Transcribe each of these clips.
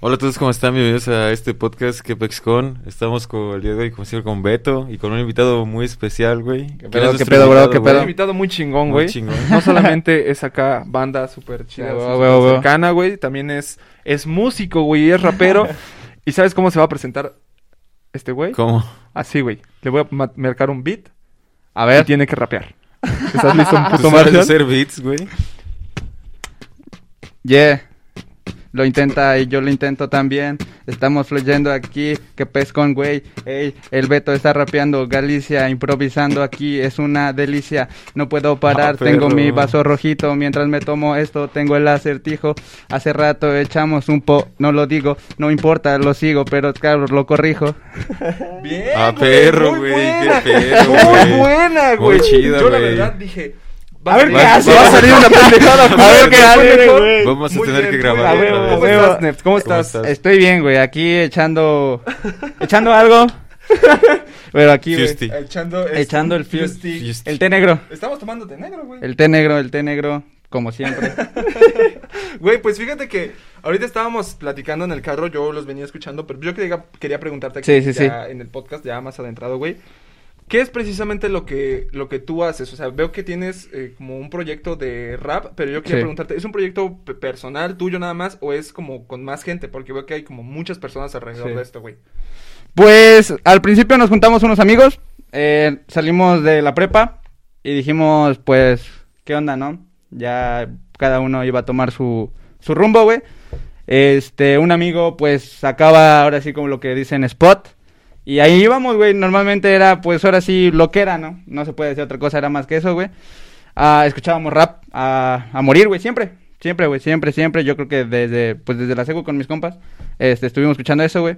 Hola a todos, ¿cómo están? Bienvenidos a este podcast QuepexCon. Estamos con el día de hoy, como siempre, con Beto y con un invitado muy especial, güey. ¿Qué ¿Quién pedo, qué pedo, bro? invitado, ¿Qué güey? pedo? Un invitado muy chingón, güey. No solamente es acá banda súper chida, huevo. cercana, güey. También es, es músico, güey, es rapero. ¿Y sabes cómo se va a presentar este güey? ¿Cómo? Así, güey. Le voy a ma- marcar un beat A y ver. tiene que rapear. ¿Estás listo, ¿Tú puto sabes Marshall? hacer beats, güey? Yeah. Lo intenta y yo lo intento también. Estamos fluyendo aquí. Que pez con güey. Ey, el Beto está rapeando. Galicia improvisando aquí. Es una delicia. No puedo parar. Ah, tengo perro. mi vaso rojito. Mientras me tomo esto, tengo el acertijo. Hace rato echamos un po. No lo digo. No importa, lo sigo. Pero claro, lo corrijo. Bien, Ah, güey, perro, muy güey, buena. qué perro, Muy güey. buena, Muy güey. chida, Yo la verdad dije... A ver qué hace. Va a salir una pendejada. A ver qué hace. Vamos a tener que grabar ¿Cómo estás. Estoy bien, güey. Aquí echando. echando algo. Pero aquí, güey. Echando, Echando el. Fusty. El té negro. Estamos tomando té negro, güey. El té negro, el té negro, como siempre. Güey, pues fíjate que ahorita estábamos platicando en el carro, yo los venía escuchando, pero yo quería, quería preguntarte aquí Sí, sí, ya en el podcast, ya más adentrado, güey. ¿Qué es precisamente lo que, lo que tú haces? O sea, veo que tienes eh, como un proyecto de rap, pero yo quería Sí. preguntarte, ¿es un proyecto pe- personal tuyo nada más o es como con más gente? Porque veo que hay como muchas personas alrededor Sí. de esto, güey. Pues al principio nos juntamos unos amigos, eh, salimos de la prepa y dijimos, pues, ¿qué onda, no? Ya cada uno iba a tomar su, su rumbo, güey. Este, un amigo, pues, sacaba ahora sí como lo que dicen spot. Y ahí íbamos, güey. Normalmente era, pues, ahora sí, lo que era, ¿no? No se puede decir otra cosa, era más que eso, güey. Ah, escuchábamos rap a, a morir, güey, siempre. Siempre, güey, siempre, siempre. Yo creo que desde, pues, desde la secu con mis compas, este, estuvimos escuchando eso, güey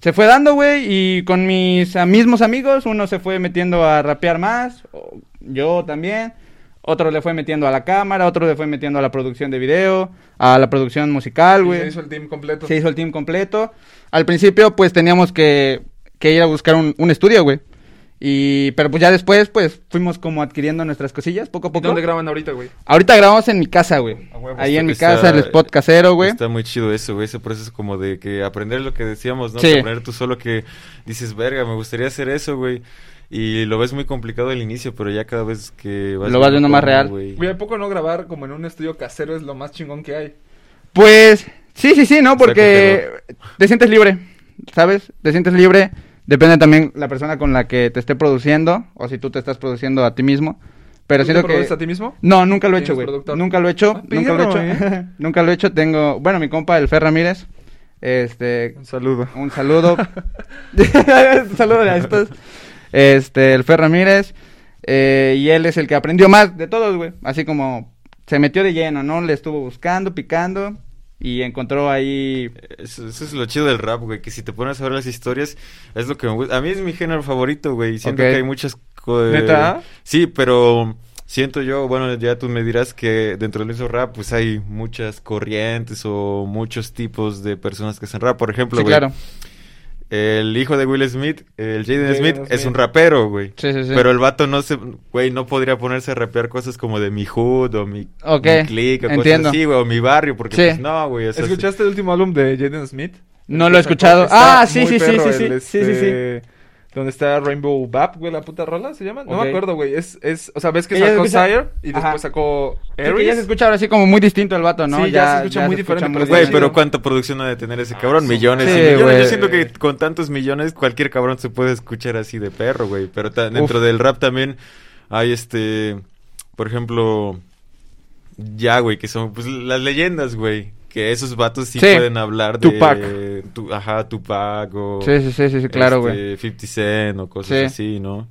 se fue dando, güey, y con mis mismos amigos, uno se fue metiendo a rapear más, yo también, otro le fue metiendo a la cámara, otro le fue metiendo a la producción de video, a la producción musical, güey. se hizo el team completo. Se hizo el team completo. Al principio, pues, teníamos que, que ir a buscar un, un estudio, güey. Y, pero pues ya después, pues, fuimos como adquiriendo nuestras cosillas, poco a ¿Y poco. ¿Dónde graban ahorita, güey? Ahorita grabamos en mi casa, güey. Ahí en mi Está- casa, el spot casero, güey. Está muy chido eso, güey. Ese proceso como de que aprender lo que decíamos, ¿no? Sí. Aprender tú solo que dices, verga, me gustaría hacer eso, güey. Y lo ves muy complicado al inicio, pero ya cada vez que vas... Lo vas viendo más real. güey. ¿a poco no grabar como en un estudio casero es lo más chingón que hay? Pues sí, sí, sí, ¿no? Está Porque te sientes libre, ¿sabes? Te sientes libre. Depende también la persona con la que te esté produciendo o si tú te estás produciendo a ti mismo. Pero ¿Tú te siento que... produces a ti mismo? No, nunca lo he hecho, ¿Tienes güey. Nunca lo he hecho, Ah, nunca lo he hecho. ¿eh? nunca lo he hecho. Tengo, bueno, mi compa, el Fer Ramírez. Este, Un saludo. un saludo. un saludo a estos. Este, el Fer Ramírez. eh, y él es el que aprendió más de todos, güey. Así como se metió de lleno, ¿no? Le estuvo buscando, picando. Y encontró ahí. Eso, eso es lo chido del rap, güey, que si te pones a ver las historias, es lo que me gusta. A mí es mi género favorito, güey. Siento que hay muchas... eh, ¿Neta? Sí, pero siento yo, bueno, ya tú me dirás que dentro del mismo rap, pues hay muchas corrientes o muchos tipos de personas que hacen rap. Por ejemplo, Sí, güey, claro. El hijo de Will Smith, el Jaden Jaden Smith, Smith. es un rapero, güey. Sí, sí, sí. Pero el vato no se, güey, no podría ponerse a rapear cosas como de mi hood o mi, Ok, mi clique o entiendo. cosas así, güey, o mi barrio, porque Sí. pues no, güey. ¿Escuchaste el último álbum de Jaden Smith? No lo he escuchado. Ah, sí, sí, sí, perro, sí, sí. el, Sí, sí, sí. Donde está Rainbow Bap, güey, la puta rola, ¿se llama? No me acuerdo, güey. Es, es, o sea, ves que Ella sacó escucha- Sire y después sacó Sí, que Aries. ya se escucha ahora sí como muy distinto el vato, ¿no? Sí, ya se escucha muy diferente, pero Pues, está Güey, pero ¿cuánta producción ha de tener ese cabrón? Millones Sí, y millones. güey. Yo siento que con tantos millones cualquier cabrón se puede escuchar así de perro, güey. Pero ta- dentro Uf. del rap también hay este, por ejemplo, ya, güey, que son pues las leyendas, güey. Que esos vatos sí, Sí. pueden hablar de... Tupac. Tu, ajá, Tupac o... Sí, sí, sí, sí, sí, claro, güey. este, 50 Cent o cosas Sí. así, ¿no?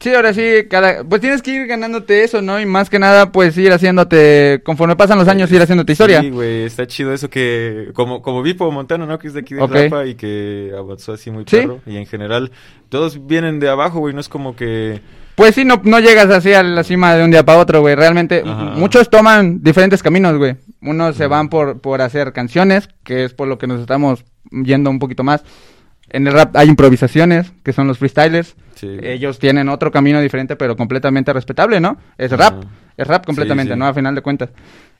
Sí, ahora sí, cada... Pues tienes que ir ganándote eso, ¿no? Y más que nada, pues ir haciéndote... Conforme pasan los años, ir haciéndote historia. Sí, güey, está chido eso que... Como, como Vipo Montano, ¿no? Que es de aquí de Ok. Rapa y que avanzó así muy Sí. perro. Y en general, todos vienen de abajo, güey. No es como que... Pues sí, no, no llegas así a la cima de un día para otro, güey. Realmente, Ajá. muchos toman diferentes caminos, güey. Unos se van por, por hacer canciones, que es por lo que nos estamos yendo un poquito más. En el rap hay improvisaciones, que son los freestylers. Sí. Ellos tienen otro camino diferente, pero completamente respetable, ¿no? Es rap. Es rap completamente, Sí, sí. ¿no? A final de cuentas.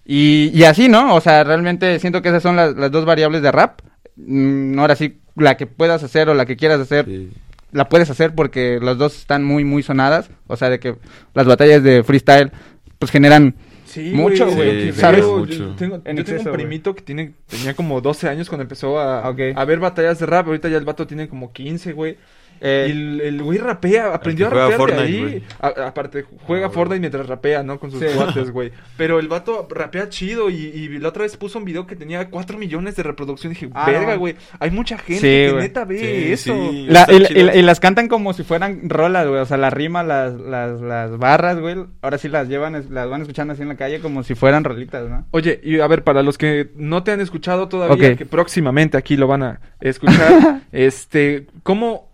Y, y así, ¿no? O sea, realmente siento que esas son las, las dos variables de rap. Mm, ahora sí, la que puedas hacer o la que quieras hacer, Sí. La puedes hacer porque las dos están muy, muy sonadas. O sea, de que las batallas de freestyle, pues generan... Sí, Mucho, güey, ¿sabes? veo, Mucho. Yo tengo, En yo tengo un primito que tiene, tenía como 12 años cuando empezó a, a ver batallas de rap. Ahorita ya el vato tiene como 15, güey. Eh, y el, el güey rapea, aprendió a rapear de ahí. A- aparte, juega Ah, Fortnite mientras rapea, ¿no? Con sus Sí. cuates, güey. Pero el vato rapea chido y, y la otra vez puso un video que tenía 4 millones de reproducción. Y dije, Ah, verga, güey. Hay mucha gente Sí, que güey. neta ve Sí, eso. La- y, chido. y- y las cantan como si fueran rolas, güey. O sea, la rima, las, las, las barras, güey. Ahora sí las llevan, las van escuchando así en la calle como si fueran rolitas, ¿no? Oye, y a ver, para los que no te han escuchado todavía, que próximamente aquí lo van a escuchar, este, ¿cómo,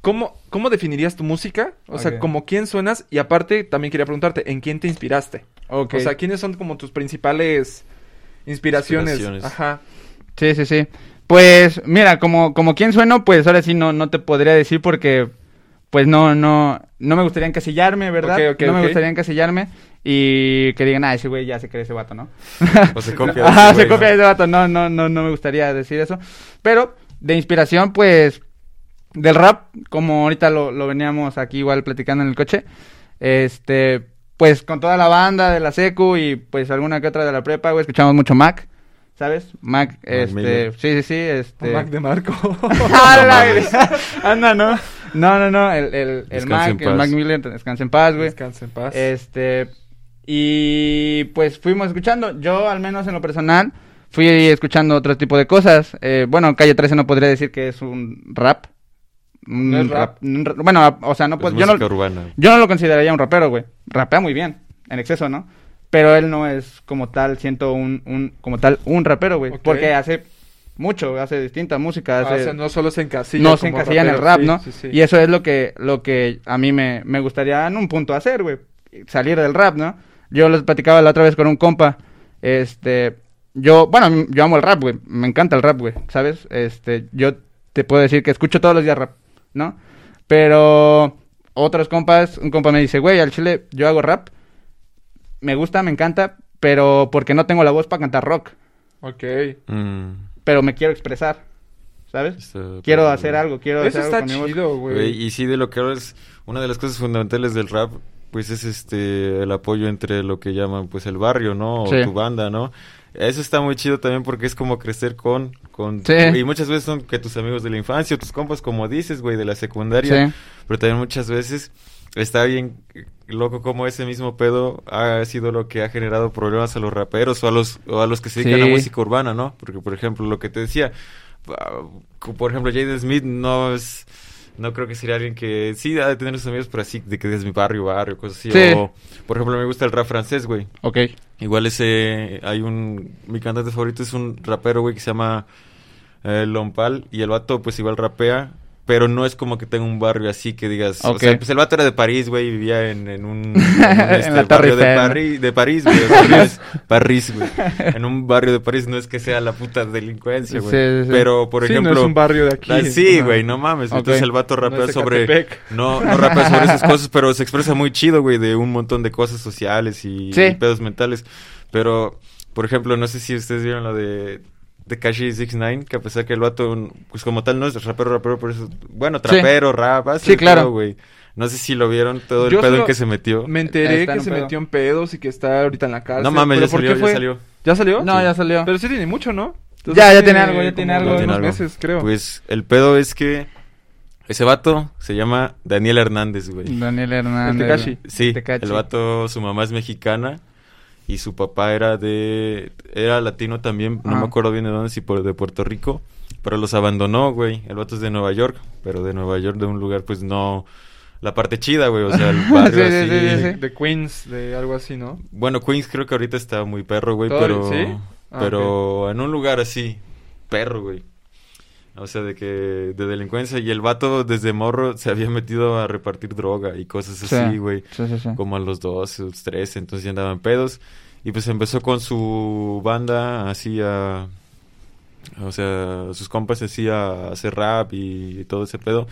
cómo, cómo definirías tu música? O sea, como quién suenas y aparte también quería preguntarte, ¿en quién te inspiraste? Ok. O sea, ¿quiénes son como tus principales inspiraciones? Inspiraciones. Ajá. Sí, sí, sí. Pues, mira, como, como quien sueno, pues ahora sí no, no te podría decir porque, pues no, no, no me gustaría encasillarme, ¿verdad? Ok, ok, no me gustaría encasillarme y que digan, ah, ese güey ya se cree ese vato, ¿no? O se copia de ese se güey, copia de ¿no? ese vato, no, no, no, no me gustaría decir eso. Pero, de inspiración, pues, del rap, como ahorita lo, lo veníamos aquí igual platicando en el coche, este, pues con toda la banda de la secu y pues alguna que otra de la prepa, güey, escuchamos mucho Mac, ¿sabes? Mac, este, Miller. sí, sí, sí, este... Mac de Marco. ¡Hala, güey! Anda, no. No, no, no, el, el, Mac, el. Mac Miller, descansa en paz, güey. Descansa en paz. Este, y pues fuimos escuchando. Yo, al menos en lo personal, fui escuchando otro tipo de cosas. Eh, bueno, Calle 13 no podría decir que es un rap. Un No es rap. un ra- bueno, o sea, no Es puedo- yo, no, urbana. yo no lo consideraría un rapero, güey. Rapea muy bien, en exceso, ¿no? Pero él no es como tal, siento un, un como tal, un rapero, güey. Porque hace mucho, hace distinta música, Ah, hace o sea, no solo se encasilla no se encasilla en el rap, sí, ¿no? sí, sí. Y eso es lo que, lo que a mí me, me gustaría en un punto hacer, güey. Salir del rap, ¿no? Yo les platicaba la otra vez con un compa. Este, yo, bueno, yo amo el rap, güey. Me encanta el rap, güey. ¿Sabes? Este, yo te puedo decir que escucho todos los días rap, ¿no? Pero otros compas, un compa me dice, güey, al chile yo hago rap. Me gusta, me encanta, pero porque no tengo la voz para cantar rock. Ok. Mm, Pero me quiero expresar, ¿sabes? está Quiero padre, hacer algo, quiero Eso hacer algo está chido, Güey, y sí, de lo que hablas, una de las cosas fundamentales del rap, pues es este, el apoyo entre lo que llaman, pues el barrio, ¿no? O Sí. tu banda, ¿no? Eso está muy chido también porque es como crecer con, con, Sí. y muchas veces son que tus amigos de la infancia, tus compas, como dices, güey, de la secundaria, Sí. pero también muchas veces está bien loco como ese mismo pedo ha sido lo que ha generado problemas a los raperos o a los, o a los que se dedican Sí. a música urbana, ¿no? Porque, por ejemplo, lo que te decía, ah, por ejemplo, Jaden Smith no es... No creo que sería alguien que sí ha de tener sus amigos, pero así de que es mi barrio, barrio, cosas así. Sí. O, por ejemplo, me gusta el rap francés, güey. Ok. Igual ese, hay un, mi cantante favorito es un rapero, güey, que se llama eh, Lompal. Y el vato, pues igual rapea, pero no es como que tenga un barrio así que digas. O sea, pues el vato era de París, güey, y vivía en, en un, en un, En este, la barrio de. París, de París, güey. París, París, güey. En un barrio de París no es que sea la puta delincuencia, güey. Sí, sí, sí. Pero, por Sí, ejemplo. no es un barrio de aquí. Ah, sí, güey, no mames. Entonces el vato rapea sobre. Catepec. No, no rapea sobre esas cosas, pero se expresa muy chido, güey, de un montón de cosas sociales y, Sí. y pedos mentales. Pero, por ejemplo, no sé si ustedes vieron lo de de Kashi 69, que a pesar que el vato, pues como tal, no es rapero, rapero, por eso. Bueno, trapero, rap, hace Sí, claro. pedo, güey. No sé si lo vieron todo el Yo pedo en que se metió. Me enteré en que se pedo. metió en pedos y que está ahorita en la cárcel. No mames, ¿Pero ya salió, ya salió. ¿Ya salió? No, Sí. ya salió. Pero sí tiene mucho, ¿no? Ya, ya tiene algo, ya tiene algo. Tiene unos algo. meses, creo. Pues el pedo es que ese vato se llama Daniel Hernández, güey. Daniel Hernández. Tekashi. Sí, el vato, su mamá es mexicana y su papá era de, era latino también, no me acuerdo bien de dónde, si por, de Puerto Rico, pero los abandonó, güey. El vato es de Nueva York, pero de Nueva York, de un lugar, pues no, la parte chida, güey, o sea, el barrio Sí, sí, así. sí, sí, sí. De Queens, de algo así, ¿no? Bueno, Queens creo que ahorita está muy perro, güey, pero. Ah, pero en un lugar así, perro, güey. O sea, de que, de delincuencia, y el vato desde morro se había metido a repartir droga y cosas Sí. así, güey Sí, sí, sí. como a los 12, los 13, entonces ya andaban pedos. Y pues empezó con su banda así a... O sea, sus compas así a hacer rap y, todo ese pedo.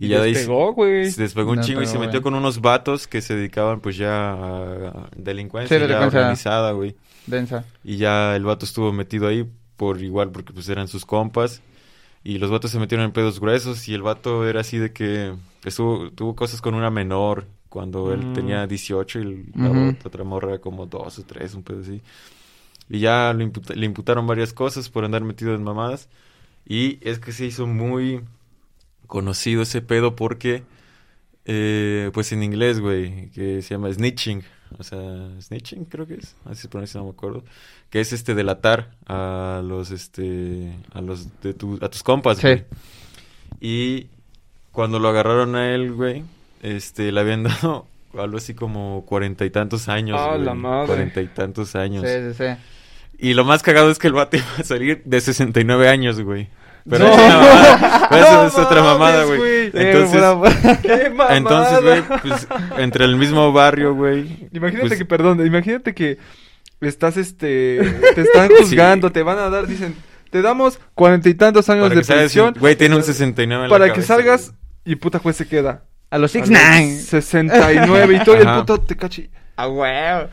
Y ya de ahí se- Despegó, güey. se despegó un No, chingo y se metió bueno. con unos vatos que se dedicaban pues ya a delincuencia, Sí, ya delincuencia. organizada, güey. Densa. Y ya el vato estuvo metido ahí por igual, porque pues eran sus compas. Y los vatos se metieron en pedos gruesos y el vato era así de que estuvo, tuvo cosas con una menor cuando él Mm. tenía 18 y la Ujú. otra morra era como 2 o 3, un pedo así. Y ya imputa- le imputaron varias cosas por andar metido en mamadas. Y es que se hizo muy conocido ese pedo porque, eh, pues en inglés, güey, que se llama snitching. O sea, snitching creo que es, así se pronuncia, no me acuerdo. Que es este delatar a los, este, a los de tu, a tus compas, Sí. güey. Y cuando lo agarraron a él, güey, este, le habían dado algo así como cuarenta y tantos años, ¡Ah, güey. la madre! Cuarenta y tantos años. Sí, sí, sí. Y lo más cagado es que el vato iba a salir de 69 años, güey. Pero ¡No! es una mamada. Pero eso ¡No es otra mamada, güey. güey! Entonces, ¡Qué mamada! entonces, güey, pues, entre el mismo barrio, güey. Imagínate pues, que, perdón, imagínate que estás, este, te están juzgando, te van a dar, dicen, te damos cuarenta y tantos años para de prisión. Güey, tiene un 69 en la Para que cabeza, salgas güey. y puta juez se queda. A los A los 6 69 y todo el puto te cachi. A huevo.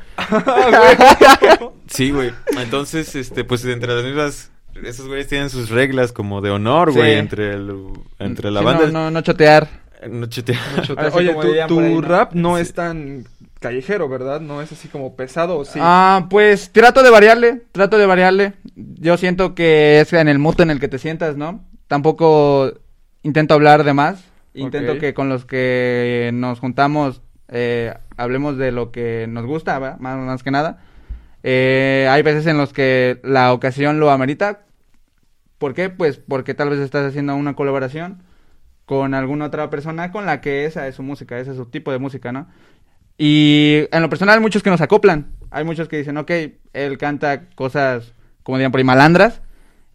Sí, güey. Entonces, este, pues entre las mismas. Esos güeyes tienen sus reglas como de honor, Sí. güey, entre, el, entre la Sí, banda. No, no, no chotear. No chete- Ahora sí, Oye, como tu, tu ahí, ¿no? rap no Sí. es tan callejero, ¿verdad? No es así como pesado, ¿o sí? Ah, pues trato de variarle, trato de variarle. Yo siento que es en el mood en el que te sientas, ¿no? Tampoco intento hablar de más. Intento que con los que nos juntamos eh, hablemos de lo que nos gusta, más, más que nada. Eh, hay veces en los que la ocasión lo amerita. ¿Por qué? Pues porque tal vez estás haciendo una colaboración con alguna otra persona con la que esa es su música, ese es su tipo de música, ¿no? Y en lo personal hay muchos que nos acoplan. Hay muchos que dicen, ok, él canta cosas, como dirían por ahí, malandras.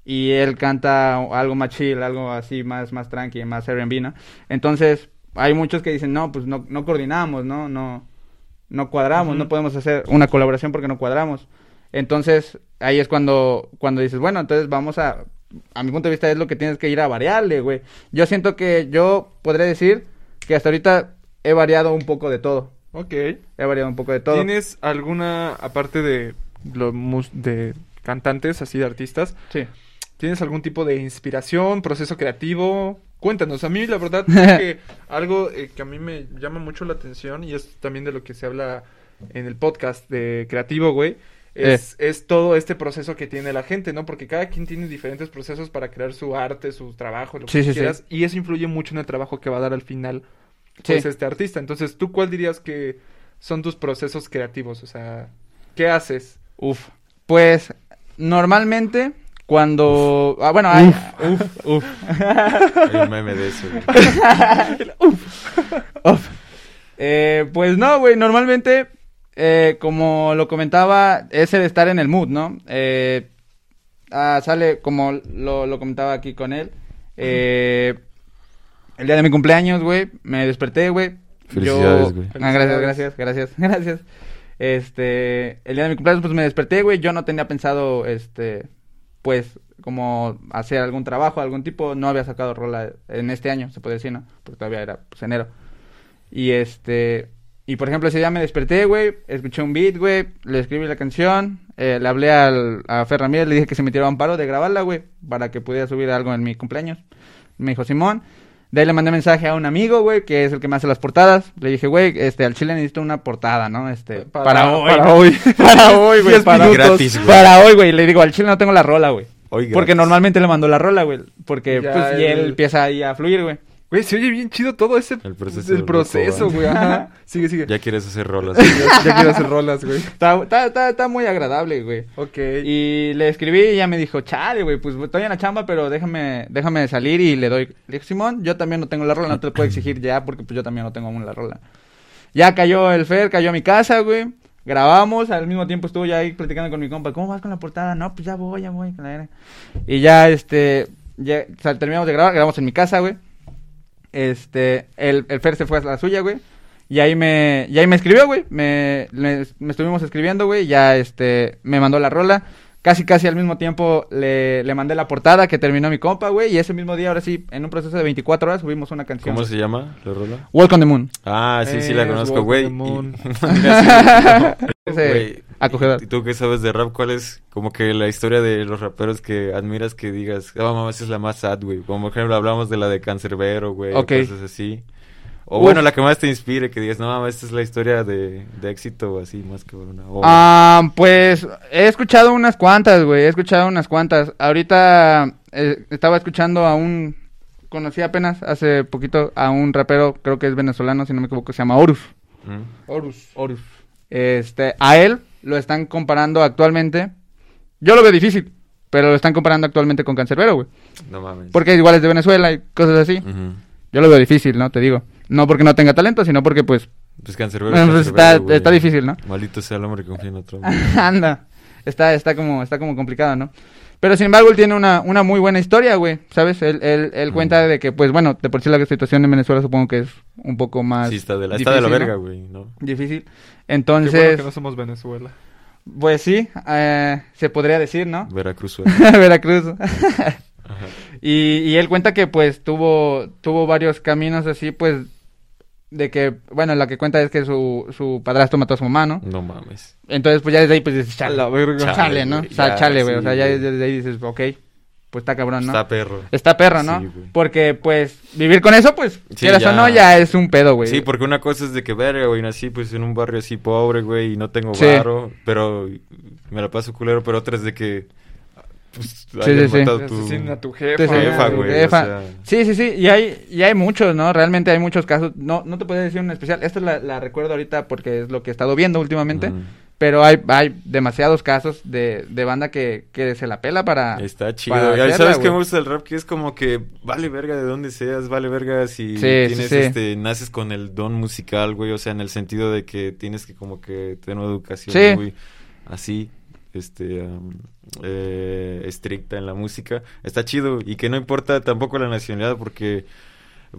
Y él canta algo más chill, algo así más, más tranqui, más R&B, ¿no? Entonces, hay muchos que dicen, no, pues no, no coordinamos, ¿no? No, no cuadramos, no podemos hacer una colaboración porque no cuadramos. Entonces, ahí es cuando, cuando dices, bueno, entonces vamos a, a mi punto de vista es lo que tienes que ir a variarle, güey. Yo siento que yo podré decir que hasta ahorita he variado un poco de todo. Ok. He variado un poco de todo. ¿Tienes alguna, aparte de, lo mus- de cantantes, así de artistas, Sí. ¿Tienes algún tipo de inspiración, proceso creativo? Cuéntanos, a mí la verdad es que algo eh, que a mí me llama mucho la atención y es también de lo que se habla en el podcast de creativo, güey, es, es todo este proceso que tiene la gente, ¿no? Porque cada quien tiene diferentes procesos para crear su arte, su trabajo, lo Sí, que sí, sí. quieras, y eso influye mucho en el trabajo que va a dar al final pues, este artista. Entonces, ¿tú cuál dirías que son tus procesos creativos? O sea, ¿qué haces? Uf. Pues normalmente cuando ah, bueno, hay uf, uf. Un meme de eso, güey. Uf. Eh, pues no, güey, normalmente eh, como lo comentaba, es el estar en el mood, ¿no? Eh, ah, sale como lo, lo comentaba aquí con él. eh, el día de mi cumpleaños, güey, me desperté, güey. Felicidades, Yo- güey. Ah, gracias, gracias, gracias, gracias. Este, el día de mi cumpleaños, pues me desperté, güey. Yo no tenía pensado, este, pues, como hacer algún trabajo, algún tipo. No había sacado rola en este año, se puede decir, ¿no? Porque todavía era, pues, enero. Y este, y por ejemplo, ese día me desperté, güey. Escuché un beat, güey. Le escribí la canción. eh, le hablé al, a Fer Ramírez, le dije que se me tiraba un paro de grabarla, güey. Para que pudiera subir algo en mi cumpleaños. Me dijo Simón. De ahí le mandé mensaje a un amigo, güey, que es el que me hace las portadas. Le dije, güey, este, al chile necesito una portada, ¿no? Este, para, hoy. Para hoy. Para hoy, güey. Para. Gratis, güey. para hoy, güey. Le digo, al chile no tengo la rola, güey. Porque gratis. normalmente le mando la rola, güey. Porque, Ya, pues, y él empieza ahí a fluir, güey. Güey, se oye bien chido todo ese El proceso el proceso, loco, güey. Ajá. Sigue, sigue. Ya quieres hacer rolas. Ya, ya quiero hacer rolas, güey. Está, está, está, está muy agradable, güey. Ok. Y le escribí y ella me dijo, chale, güey, pues estoy en la chamba, pero déjame, déjame salir y le doy. Le dije, Simón, yo también no tengo la rola, no te lo puedo exigir ya porque pues yo también no tengo aún la rola. Ya cayó el Fer, cayó a mi casa, güey. Grabamos, al mismo tiempo estuvo ya ahí platicando con mi compa, ¿cómo vas con la portada? No, pues ya voy, ya voy. Y ya, este, ya o sea, terminamos de grabar, grabamos en mi casa, güey. Este, el, el Fer se fue a la suya, güey. Y ahí me, y ahí me escribió, güey. Me, le- me estuvimos escribiendo, güey. Ya, este, me mandó la rola. Casi casi al mismo tiempo le, le mandé la portada que terminó mi compa, güey. Y ese mismo día, ahora sí, en un proceso de 24 horas subimos una canción. ¿Cómo se llama la rola? Walk on the Moon. Ah, sí, sí la conozco, Walk güey. acogedor. ¿Y tú qué sabes de rap? ¿Cuál es como que la historia de los raperos que admiras que digas, ah, mamá, esa es la más sad, güey? Como por ejemplo hablamos de la de Cancerbero, güey, Ok. cosas así. O Uf. bueno, la que más te inspire, que digas, no, mamá, esta es la historia de, de éxito o así, más que una. Ah, pues he escuchado unas cuantas, güey. He escuchado unas cuantas. Ahorita eh, estaba escuchando a un. Conocí apenas hace poquito a un rapero, creo que es venezolano, si no me equivoco, se llama Horus. ¿Mm? Horus. Horus. Este, a él lo están comparando actualmente. Yo lo veo difícil, pero lo están comparando actualmente con Cancerbero, güey. No mames. Porque igual es de Venezuela y cosas así. Yo lo veo difícil, ¿no? Te digo. No porque no tenga talento, sino porque, pues, Pues Cancerbero Bueno, pues, Cancerbero, está- güey. está difícil, ¿no? Maldito sea el hombre que confía en otro. hombre. anda. Está, está como, está como complicado, ¿no? Pero sin embargo, él tiene una, una muy buena historia, güey. ¿Sabes? Él, él, él cuenta de que, pues, bueno, de por sí la situación en Venezuela supongo que es un poco más. sí, está de la, está de la difícil, verga, ¿no? güey, ¿no? Difícil. Qué Entonces, bueno que no somos Venezuela. pues sí, eh, se podría decir, ¿no? Veracruz, güey. Veracruz. Ajá. y, y él cuenta que, pues, tuvo, tuvo varios caminos así, pues, de que, bueno, la que cuenta es que su, su padrastro mató a su mamá, ¿no? No mames. Entonces, pues ya desde ahí, pues dices, chale, la verga. chale, Chale, ¿no? güey, O sea, ya, chale, güey. o sea, ya desde ahí dices, ok, pues está cabrón, ¿no? Está perro. Está perro, ¿no? Sí. Porque, pues, vivir con eso, pues, Sí, quieras ya. o no, ya es un pedo, güey. Sí, porque una cosa es de que, verga, güey, nací pues en un barrio así pobre, güey, y no tengo Sí. varo, pero me la paso culero, pero otra es de que, pues, Sí, hayan sí, sí. matado tu... a tu jefa. asesinan jefa, a tu güey, o jefa. sea. Sí, sí, sí, y hay, y hay muchos, ¿no? Realmente hay muchos casos. No, no te puedo decir un especial. Esta la, la recuerdo ahorita porque es lo que he estado viendo últimamente. Pero hay, hay demasiados casos de, de banda que, que se la pela para... Está chido. para Y hacerla, ¿Sabes qué me gusta del rap? Que es como que vale verga de dónde seas, vale verga si Sí, tienes, sí, sí. este, naces con el don musical, güey, o sea, en el sentido de que tienes que como que tener una educación Sí. muy así, este, eh, estricta en la música. Está chido y que no importa tampoco la nacionalidad porque...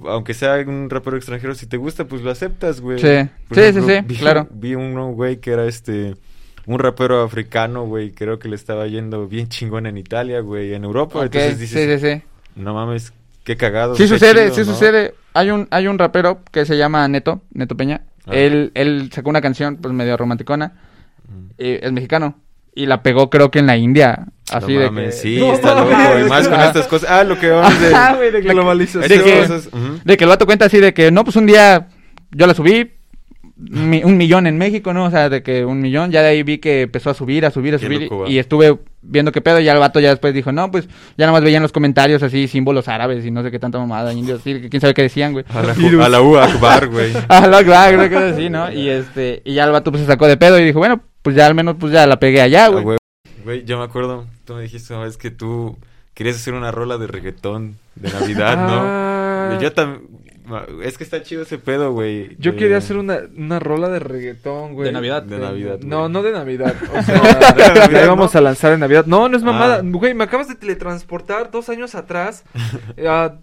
Aunque sea un rapero extranjero, si te gusta, pues lo aceptas, güey. Sí. Por Sí, sí, sí, vi, claro. Vi uno, güey, que era este... Un rapero africano, güey, creo que le estaba yendo bien chingón en Italia, güey, en Europa. Entonces dices, sí, sí, sí. no mames, qué cagado. Sí sucede, chido, sí ¿no? sucede. Hay un, hay un rapero que se llama Neto, Neto Peña. Ah. Él, él sacó una canción, pues, medio romanticona. Mm. eh, es mexicano. Y la pegó, creo que en la India. Así No de mames, que... sí, No está mames. loco. Y más con Ah. estas cosas. Ah, lo que vamos de... Ajá, güey, de que- Globalización. de que- cosas. De que el vato cuenta así de que, no, pues un día yo la subí, mi- un millón en México, ¿no? O sea, de que un millón, ya de ahí vi que empezó a subir, a subir, a Qué subir. loco, y estuve viendo qué pedo, y ya el vato ya después dijo, no, pues ya nada más veía en los comentarios así símbolos árabes y no sé qué tanta mamada, indios, sí, que quién sabe qué decían, güey. A la, a la U Akbar, güey. Ah, lo claro, creo que sí, ¿no? Y este, y ya el vato pues se sacó de pedo y dijo, bueno, pues ya al menos pues ya la pegué allá, güey. güey. Güey, yo me acuerdo, tú me dijiste una vez que tú querías hacer una rola de reggaetón de Navidad, ¿no? Ah. Y yo también... Es que está chido ese pedo, güey. Yo de- quería hacer una, una rola de reggaetón, güey. De Navidad. De Navidad, No, güey. no de Navidad. O De sea, Navidad, la íbamos ¿no? a lanzar en Navidad. No, no es mamada. Ah. Güey, me acabas de teletransportar dos años atrás a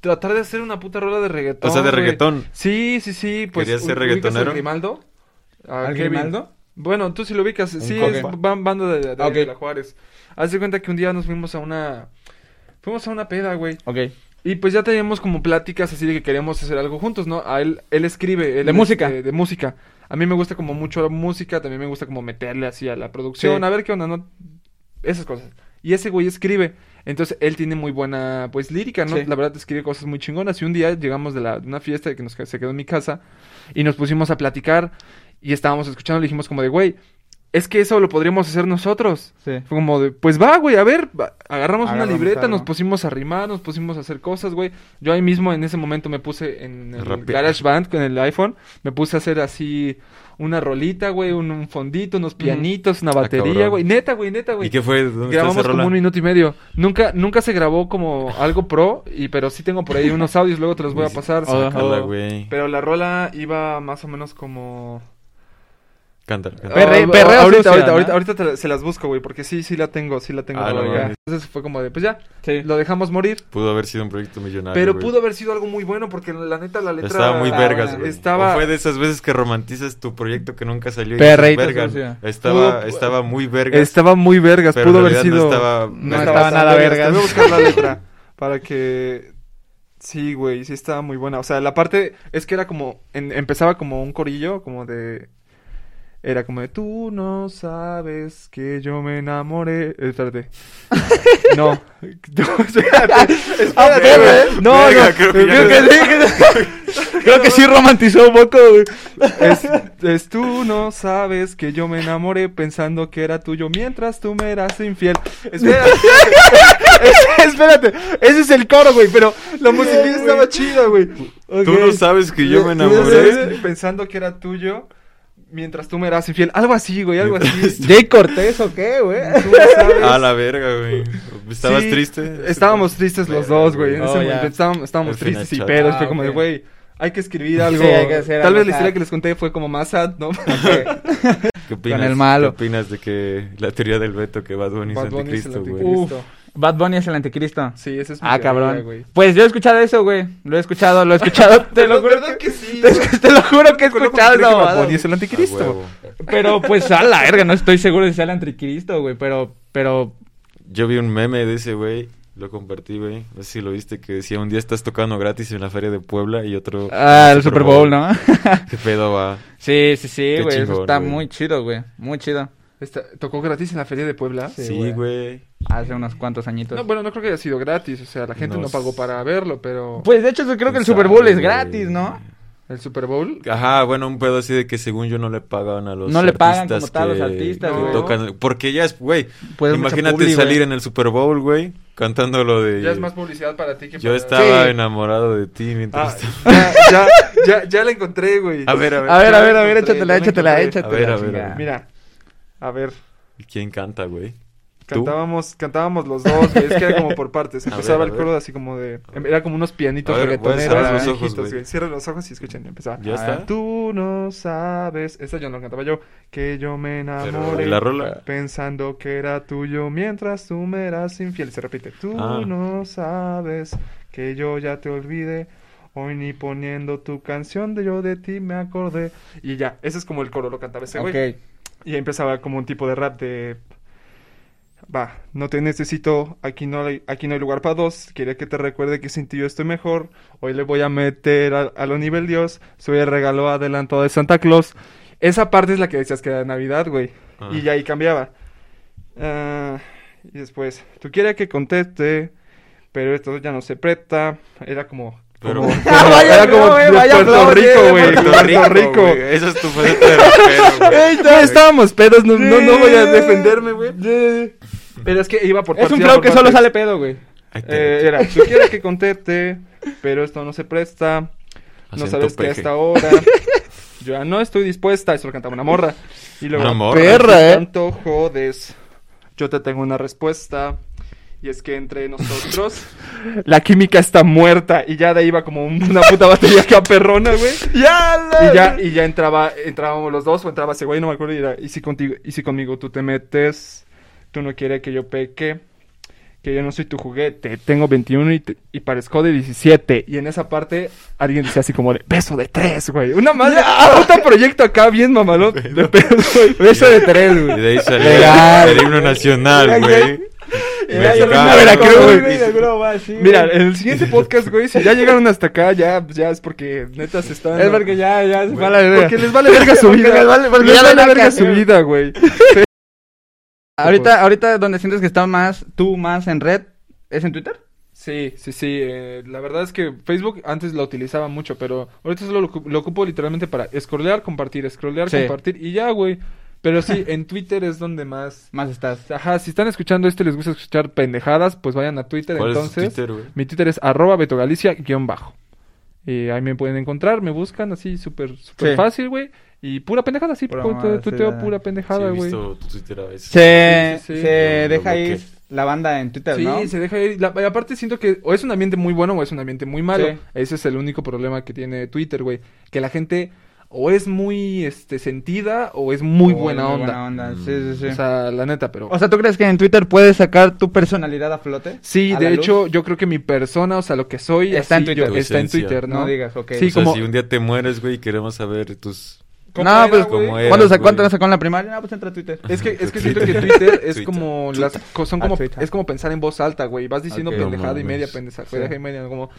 tratar de hacer una puta rola de reggaetón. O sea, de güey. reggaetón. Sí, sí, sí. Pues, ¿Querías ser ¿ubicas reggaetonero? al Grimaldo? A ¿Al Kevin. Grimaldo? Bueno, tú sí lo ubicas. Sí, es ban- banda de, de, Ok. de la Juárez. Haz de cuenta que un día nos fuimos a una... Fuimos a una peda, güey. Ok. Y pues ya teníamos como pláticas así de que queríamos hacer algo juntos, ¿no? A él, él escribe. él De es, música. eh, de música. A mí me gusta como mucho la música, también me gusta como meterle así a la producción, Sí. a ver qué onda, ¿no? Esas cosas. Y ese güey escribe. Entonces él tiene muy buena, pues, lírica, ¿no? Sí. La verdad escribe cosas muy chingonas. Y un día llegamos de, la, de una fiesta que nos, se quedó en mi casa y nos pusimos a platicar y estábamos escuchando y dijimos como de, güey, es que eso lo podríamos hacer nosotros. Sí. Fue como de, pues va, güey, a ver, agarramos una libreta, algo. nos pusimos a rimar, nos pusimos a hacer cosas, güey. Yo ahí mismo en ese momento me puse en el. GarageBand con el iPhone, me puse a hacer así una rolita, güey, un, un fondito, unos pianitos, una batería, cabrón. güey. Neta, güey, neta, güey. ¿Y qué fue? ¿Dónde Grabamos como rola? un minuto y medio. Nunca, nunca se grabó como algo pro, y pero sí tengo por ahí unos audios, luego te los voy a pasar. Sácala, güey. Pero la rola iba más o menos como... Cántala, cántala. Perre- Ah, perreo ahorita, ahorita, ¿no? ahorita, ahorita te se las busco, güey, porque sí, sí la tengo, sí la tengo Ah, no. Entonces fue como de, pues ya, Sí. lo dejamos morir. Pudo haber sido un proyecto millonario. Pero güey. pudo haber sido algo muy bueno porque la neta la letra Estaba muy vergas, güey. Estaba- O fue de esas veces que romantizas tu proyecto que nunca salió y Perreíto dices, "Verga, sucio". Estaba, Pudo- estaba muy vergas. estaba muy vergas, Pero pudo haber sido no estaba- no estaba nada vergas. Voy a buscar la letra para que sí, güey, sí estaba muy buena. O sea, la parte es que era como en- empezaba como un corillo, como de era como de tú no sabes que yo me enamoré. Eh, espérate. No. No, espérate. No, creo que Creo sí, creo que sí romantizó un poco, güey. Es, es tú no sabes que yo me enamoré pensando que era tuyo mientras tú me eras infiel. Espérate, espérate, espérate. Ese es el coro, güey, pero la musiquilla estaba chida, güey. Tú no sabes que yo me enamoré. Pensando que era tuyo mientras tú me eras infiel. Algo así, güey, algo así. ¿Jay Cortés o qué, güey? Tú no sabes. A la verga, güey. ¿Estabas Sí, triste? Estábamos tristes los Verga, dos, güey. En ese momento estábamos, tristes y pedos. Ah, fue como de, güey, hay que escribir algo. Sí, hay que hacer Tal algo vez la historia que les conté fue como más sad, ¿no? ¿Qué opinas, Con el malo. ¿Qué opinas de que la teoría del Beto que Bad Bunny Bad Bunny es anticristo, güey? Bad Bunny es el anticristo. Sí, ese es mi Ah, teoría, cabrón. güey. Pues yo he escuchado eso, güey. Lo he escuchado, lo he escuchado. Te lo juro verdad que sí. Te, lo juro que he escuchado que Bad Bunny es el anticristo. huevo. Pero pues a la verga, no estoy seguro de si sea el anticristo, güey. Pero, pero. Yo vi un meme de ese güey, lo compartí, güey. No sé si lo viste, que decía, un día estás tocando gratis en la feria de Puebla y otro... Ah, el Super Bowl, ¿no? ¿Qué pedo va? sí, sí, sí, güey. Eso está muy chido, güey. Muy chido. Está- ¿Tocó gratis en la feria de Puebla? Sí, güey. Hace unos cuantos añitos. No, bueno, no creo que haya sido gratis. O sea, la gente no, No pagó para verlo, pero... Pues de hecho, yo creo que el ¿Quién Super Bowl es gratis, ¿no? ¿El Super Bowl? Ajá, bueno, un pedo así de que según yo no le pagan a los No le pagan artistas como tal a los artistas, que güey. tocan. Porque ya es, güey, Pues imagínate publi, salir güey. en el Super Bowl, güey, cantando lo de... Ya es más publicidad para ti que Yo para... estaba Sí. enamorado de ti mientras... Ah, ya, ya, ya, ya la encontré, güey. A ver, a ver. A ver, a ver, a ver, échatela, échatela, échatela. A ver, a ver, chinga. a ver. Mira, a ver, ¿Quién canta, güey? Cantábamos, cantábamos los dos, güey, es que era como por partes. Empezaba ver, el coro así como de, era como unos pianitos ver, reggaetoneros. cerrar los viejitos, ojos, güey. Cierra los ojos y escuchen, empezaba. ¿Ya está? Tú no sabes, esta yo no cantaba yo, que yo me enamoré. ¿y la rola? Pensando que era tuyo mientras tú me eras infiel. Se repite. Tú Ah. no sabes que yo ya te olvidé. Hoy ni poniendo tu canción de yo de ti me acordé. Y ya, ese es como el coro, lo cantaba ese güey. Ok. Y ahí empezaba como un tipo de rap de... Va, no te necesito, aquí no hay, aquí no hay lugar para dos. Quiere que te recuerde que sin ti yo estoy mejor. Hoy le voy a meter a, a lo nivel Dios. Soy el regalo adelantado de Santa Claus. Esa parte es la que decías que era de Navidad, güey. Ah. Y ya ahí cambiaba. Ah, y después, tú quieres que conteste, pero esto ya no se presta. Era como... Pero- como- era como flow, eh, vaya Puerto flow, Rico, güey. Puerto Puerto Rico. güey. Esa es tu de. Güey, estábamos pedos, no, no, no voy a defenderme, güey. Pero es que iba por Es un flow que solo sale pedo, güey. Eh, era, tú quieres que conteste, pero esto no se presta. No sabes que peje. hasta ahora yo ya no estoy dispuesta. Eso lo cantaba una morra. Y luego, Una morra. Perra, "Si eh. tanto jodes, yo te tengo una respuesta. Y es que entre nosotros la química está muerta. Y ya de ahí iba como un- una puta batería caperrona, güey. ¡Ya, Y ya, y ya entraba, entrábamos los dos, o entraba ese güey, no me acuerdo, y era, y si contigo, y si conmigo tú te metes, tú no quieres que yo peque, que yo no soy tu juguete, tengo 21 y, te- y parezco de 17, y en esa parte alguien decía así como de, beso de tres, güey, una madre, otro proyecto acá bien mamalón, de pedos, güey, Beso de tres, Y güey. de ahí salió Legal. el himno nacional, güey. Mira, en el siguiente podcast, güey, si ya llegaron hasta acá, ya, ya es porque neta se están... Es porque ya, ya se la verga. Porque les vale verga su Porque vida. les vale- porque les vale verga su vida, güey. Ahorita, ahorita donde sientes que está más, tú más en red, ¿es en Twitter? Sí, sí, sí. eh, la verdad es que Facebook antes lo utilizaba mucho, pero ahorita solo lo, ocu- lo ocupo literalmente para scrollear, compartir, scrollear, Sí. compartir y ya, güey. Pero sí, en Twitter es donde más... Más estás. Ajá, si están escuchando esto y les gusta escuchar pendejadas, pues vayan a Twitter. ¿Cuál es tu entonces, Twitter, güey? mi Twitter es arroba betogalicia guion bajo. Y ahí me pueden encontrar, me buscan así súper súper Sí. fácil, güey. Y pura pendejada, sí, Pura sí, pura Sí, pendejada, he güey. visto tu Twitter a veces. Se, Sí, sí, sí. se deja ir la banda en Twitter, Sí, ¿no? se deja ir. La- y aparte siento que o es un ambiente muy bueno o es un ambiente muy malo. Sí. Ese es el único problema que tiene Twitter, güey. Que la gente o es muy este sentida o es muy Oh, buena muy onda. buena onda. Sí, sí, sí. O sea, la neta, pero... O sea, ¿tú crees que en Twitter puedes sacar tu personalidad a flote? Sí, ¿A de luz? hecho, yo creo que mi persona, o sea, lo que soy, Está en Twitter. yo- está en. Twitter, ¿no? No digas, ok. Sí, o sea, como- si un día te mueres, güey, y queremos saber tus... ¿Cómo No, era, pues? ¿cómo era? ¿Cuándo, sa- güey. ¿Cuánto sacó en la primaria? No, pues entra a Twitter. Es que, es que siento que Twitter es Twitter. como las son como Ah, Twitter. es como pensar en voz alta, güey. Vas diciendo pendejada No y media pendejada Sí. y media, como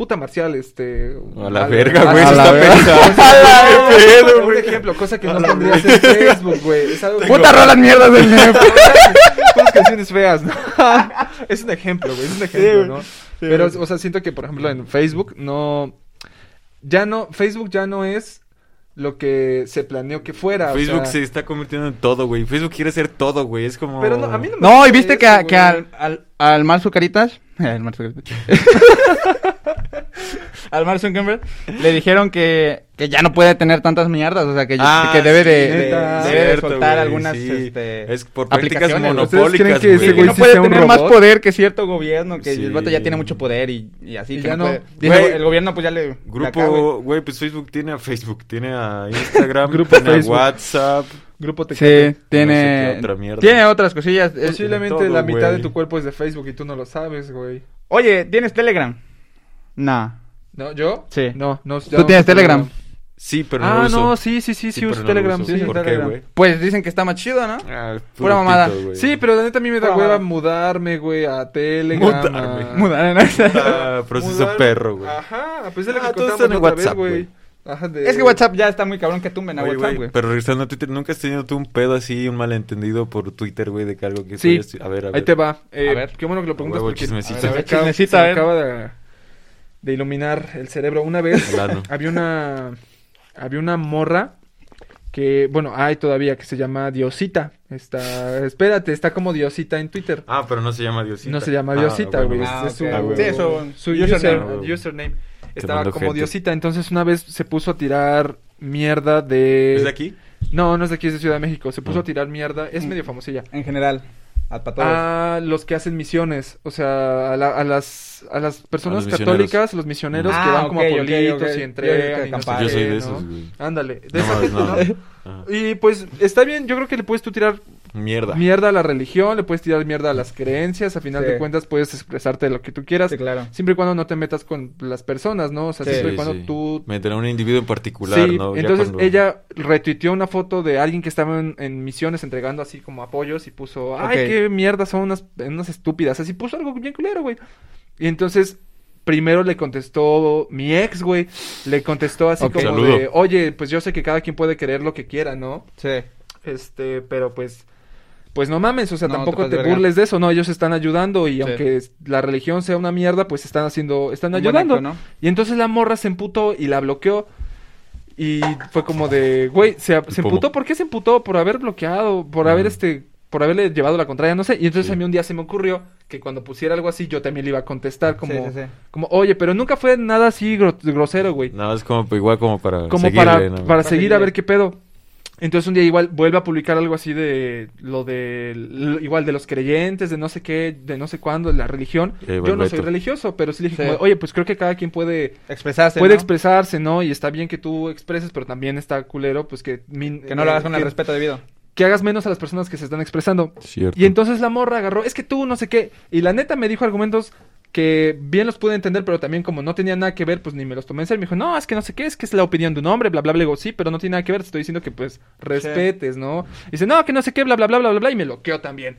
puta marcial, este A la verga, güey, a eso la está. Un ¿Qué pedo, Un güey? ejemplo, cosa que no pondrías en Facebook, güey. Puta rolas mierdas del meme. Puras canciones feas, ¿no? es un ejemplo, güey, es un ejemplo. ¿no? Sí, Pero, o sea, siento que, por ejemplo, en Facebook no... Ya no... Facebook ya no es lo que se planeó que fuera, o Facebook sea, se está convirtiendo en todo, güey. Facebook quiere ser todo, güey. Es como... Pero no, a mí no me No, y viste que, a- que al, al Zucaritas, al Zucaritas, al Mark Zuckerberg, le dijeron que, que ya no puede tener tantas mierdas, o sea, que, Ah, que debe sí, de, de- debe de soltar algunas sí. este, Es por prácticas aplicaciones. ¿Ustedes creen monopólicas, que ese que no puede tener más robot? poder que cierto gobierno, que Sí. el vato ya tiene mucho poder y, y así. Y que ya no puede. Dice, Güey. el gobierno pues ya le... Grupo, güey, pues Facebook tiene a Facebook, tiene a Instagram, Grupo tiene a WhatsApp. Grupo te Sí, No sé tiene... otra mierda. Tiene otras cosillas. Posiblemente todo, la mitad de güey. tu cuerpo es de Facebook y tú no lo sabes, güey. Oye, ¿tienes Telegram? Nah. ¿No? ¿Yo? Sí. No, no. ¿Tú no tienes Telegram? Sí, pero no ah, lo uso. no, sí, sí, sí, sí, uso no Telegram, uso. sí. ¿Por qué, Telegram. güey? Pues dicen que está más chido, ¿no? Ah, Pura mamada. pito, güey. Sí, pero la neta a mí me da hueva mudarme, güey, a Telegram. Mudarme. a- Mudar en Ah, proceso Mudarme. perro, güey. Ajá, pues es lo Ah, que contamos otra vez, WhatsApp, güey. Ajá, de- Es que WhatsApp ya está muy cabrón que tumben a WhatsApp, güey, pero regresando a Twitter, ¿nunca has tenido tú un pedo así, un malentendido por Twitter, güey, de que algo que Sí. A ver, a ver. Ahí te va. Eh, A ver. Qué bueno que lo preguntas porque me A ver, acaba, de, de iluminar el cerebro. Una vez había una había una morra que, bueno, hay todavía que se llama Diosita. Está, espérate, está como Diosita en Twitter. Ah, pero no se llama Diosita. No se llama Diosita, güey. Ah, es, es ok. su, Ah, güey. Sí, eso, su username. user- username. Estaba como gente. Diosita. Entonces una vez se puso a tirar mierda de... ¿Es de aquí? No, no es de aquí, es de Ciudad de México. Se puso Ah. a tirar mierda. Es medio famosilla. En general, a. A los que hacen misiones, o sea, a, la- a las a las personas los católicas, los misioneros Ah, que van como a pueblitos ok. y Yo entregan. y no sé acampar. Yo soy de esos, güey. Ándale, de No esa más, gente, no. ¿no? Ajá. Y pues está bien, yo creo que le puedes tú tirar Mierda. mierda a la religión, le puedes tirar mierda a las creencias, a final Sí. de cuentas puedes expresarte de lo que tú quieras, Sí, claro. siempre y cuando no te metas con las personas, ¿no? O sea, Sí. siempre y cuando sí. tú Meter a un individuo en particular, Sí, ¿no? Entonces cuando- ella retuiteó una foto de alguien que estaba en, en misiones entregando así como apoyos y puso, ay, qué mierda, son unas, unas estúpidas. Así puso algo bien culero, güey. Y entonces, primero le contestó mi ex, güey. Le contestó así como Saludo. de, oye, pues yo sé que cada quien puede creer lo que quiera, ¿no? Sí. Este, pero pues... Pues no mames, o sea, No, tampoco te, burles de eso, ¿no? Ellos están ayudando y Sí. aunque la religión sea una mierda, pues están haciendo, están ayudando. acto, ¿no? Y entonces la morra se emputó y la bloqueó. Y fue como de, güey, se, emputó. ¿Por qué se emputó? Por haber bloqueado, por haber este, por haberle llevado la contraria, no sé. Y entonces Sí. a mí un día se me ocurrió que cuando pusiera algo así, yo también le iba a contestar como, Sí, sí, sí. como, oye, pero nunca fue nada así gro- grosero, güey. No, es como igual como para como seguirle, para, ¿no? para Para seguir a ver qué pedo. Entonces un día igual vuelve a publicar algo así de lo de igual de los creyentes, de no sé qué, de no sé cuándo, de la religión. Yo no soy religioso, pero sí le dije, Sí. como, oye, pues creo que cada quien puede Expresarse, puede ¿no? expresarse, ¿no? Y está bien que tú expreses, pero también está culero, pues que... min- Que no lo hagas con el respeto debido. Que hagas menos a las personas que se están expresando. Cierto. Y entonces la morra agarró, es que tú no sé qué. Y la neta me dijo argumentos que bien los pude entender, pero también como no tenía nada que ver, pues ni me los tomé en serio. Me dijo, no, es que no sé qué, es que es la opinión de un hombre, bla, bla, bla. Le digo, sí, pero no tiene nada que ver, te estoy diciendo que pues respetes, ¿no? Y dice, no, que no sé qué, bla, bla, bla, bla, bla, bla. Y me bloqueó también.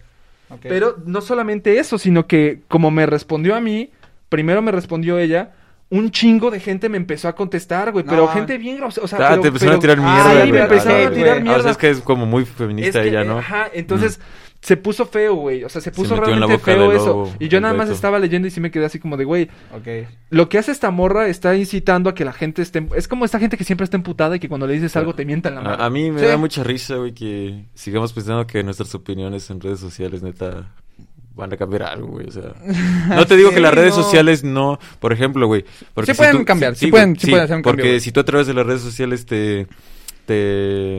Pero no solamente eso, sino que como me respondió a mí, primero me respondió ella, un chingo de gente me empezó a contestar, güey, No. pero gente bien grosera, o sea, Ah, pero- te empezaron pero- a tirar Ah, mierda, sí, me empezaron Ah, a tirar. Ah, o mierda. sea, es que es como muy feminista Es que, ella, ¿no? Ajá, entonces se puso feo, güey, o sea, se puso realmente feo eso. Y yo nada más Beto. estaba leyendo y sí me quedé así como de, güey, Ok. lo que hace esta morra está incitando a que la gente esté, es como esta gente que siempre está emputada y que cuando le dices algo te mientan la madre. A, a mí me Sí. da mucha risa, güey, que sigamos pensando que nuestras opiniones en redes sociales, neta, van a cambiar algo, güey. O sea, no te digo Sí, que las redes no. sociales no, por ejemplo, güey. porque Sí pueden tú- cambiar, sí pueden- hacer un Porque cambio, güey. si tú a través de las redes sociales te, te,